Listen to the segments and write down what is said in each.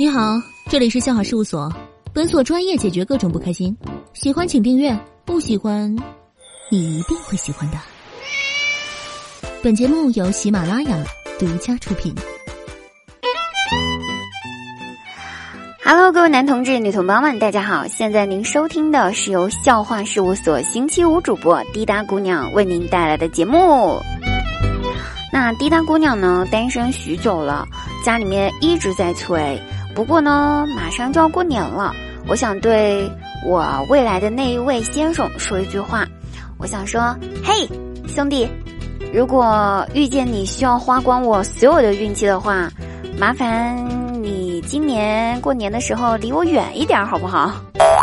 你好，这里是笑话事务所，本所专业解决各种不开心。喜欢请订阅，不喜欢，你一定会喜欢的。本节目由喜马拉雅独家出品。Hello，各位男同志、女同胞们，大家好！现在您收听的是由笑话事务所星期五主播滴答姑娘为您带来的节目。那滴答姑娘呢，单身许久了，家里面一直在催。不过呢，马上就要过年了，我想对我未来的那一位先生说一句话。我想说，嘿，兄弟，如果遇见你需要花光我所有的运气的话，麻烦你今年过年的时候离我远一点，好不好？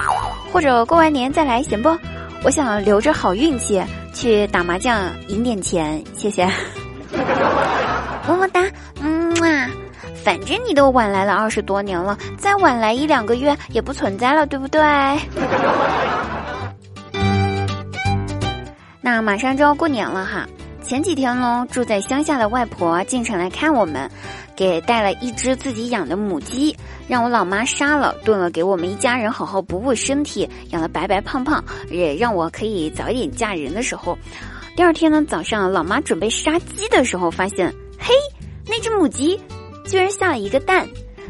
或者过完年再来行不？我想留着好运气去打麻将赢点钱，谢谢。么么哒，嗯。反正你都晚来了二十多年了，再晚来一两个月也不存在了，对不对？那马上就要过年了哈，前几天呢，住在乡下的外婆进城来看我们，给带了一只自己养的母鸡，让我老妈杀了炖了，给我们一家人好好补补身体，养的白白胖胖，也让我可以早一点嫁人的时候。第二天呢，早上老妈准备杀鸡的时候，发现，嘿，那只母鸡。居然下了一个蛋，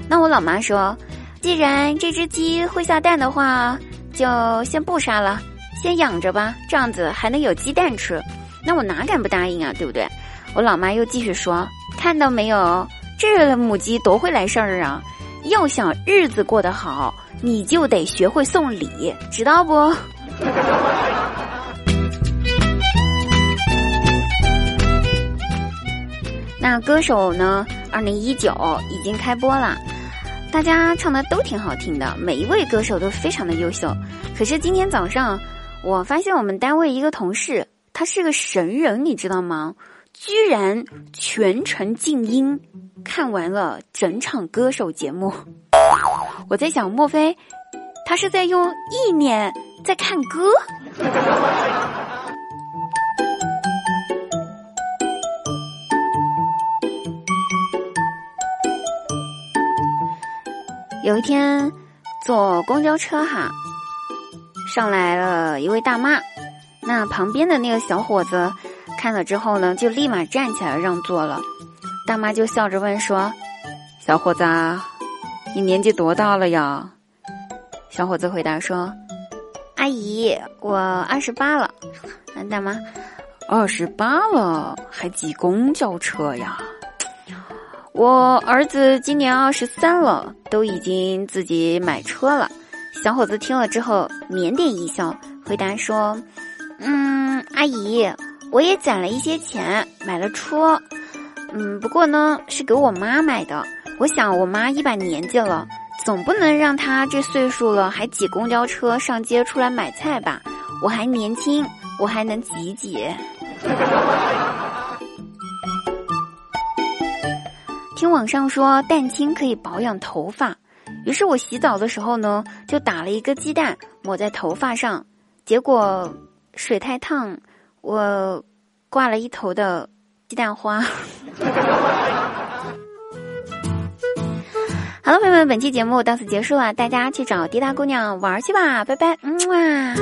那我老妈说，既然这只鸡会下蛋的话，就先不杀了，先养着吧，这样子还能有鸡蛋吃。那我哪敢不答应啊，对不对？我老妈又继续说，看到没有，这母鸡多会来事儿啊！要想日子过得好，你就得学会送礼，知道不？那歌手呢？二零一九已经开播了，大家唱的都挺好听的，每一位歌手都非常的优秀。可是今天早上，我发现我们单位一个同事，他是个神人，你知道吗？居然全程静音，看完了整场歌手节目。我在想，莫非他是在用意念在看歌？有一天，坐公交车哈，上来了一位大妈，那旁边的那个小伙子看了之后呢，就立马站起来让座了。大妈就笑着问说：“小伙子，你年纪多大了呀？”小伙子回答说：“阿姨，我二十八了。”大妈：“二十八了还挤公交车呀？”我儿子今年二十三了，都已经自己买车了。小伙子听了之后，腼腆一笑，回答说：“嗯，阿姨，我也攒了一些钱，买了车。嗯，不过呢，是给我妈买的。我想我妈一把年纪了，总不能让她这岁数了还挤公交车上街出来买菜吧？我还年轻，我还能挤挤。”听网上说蛋清可以保养头发，于是我洗澡的时候呢，就打了一个鸡蛋抹在头发上，结果水太烫，我挂了一头的鸡蛋花。好了，朋友们，本期节目到此结束了，大家去找滴答姑娘玩去吧，拜拜，嗯啊。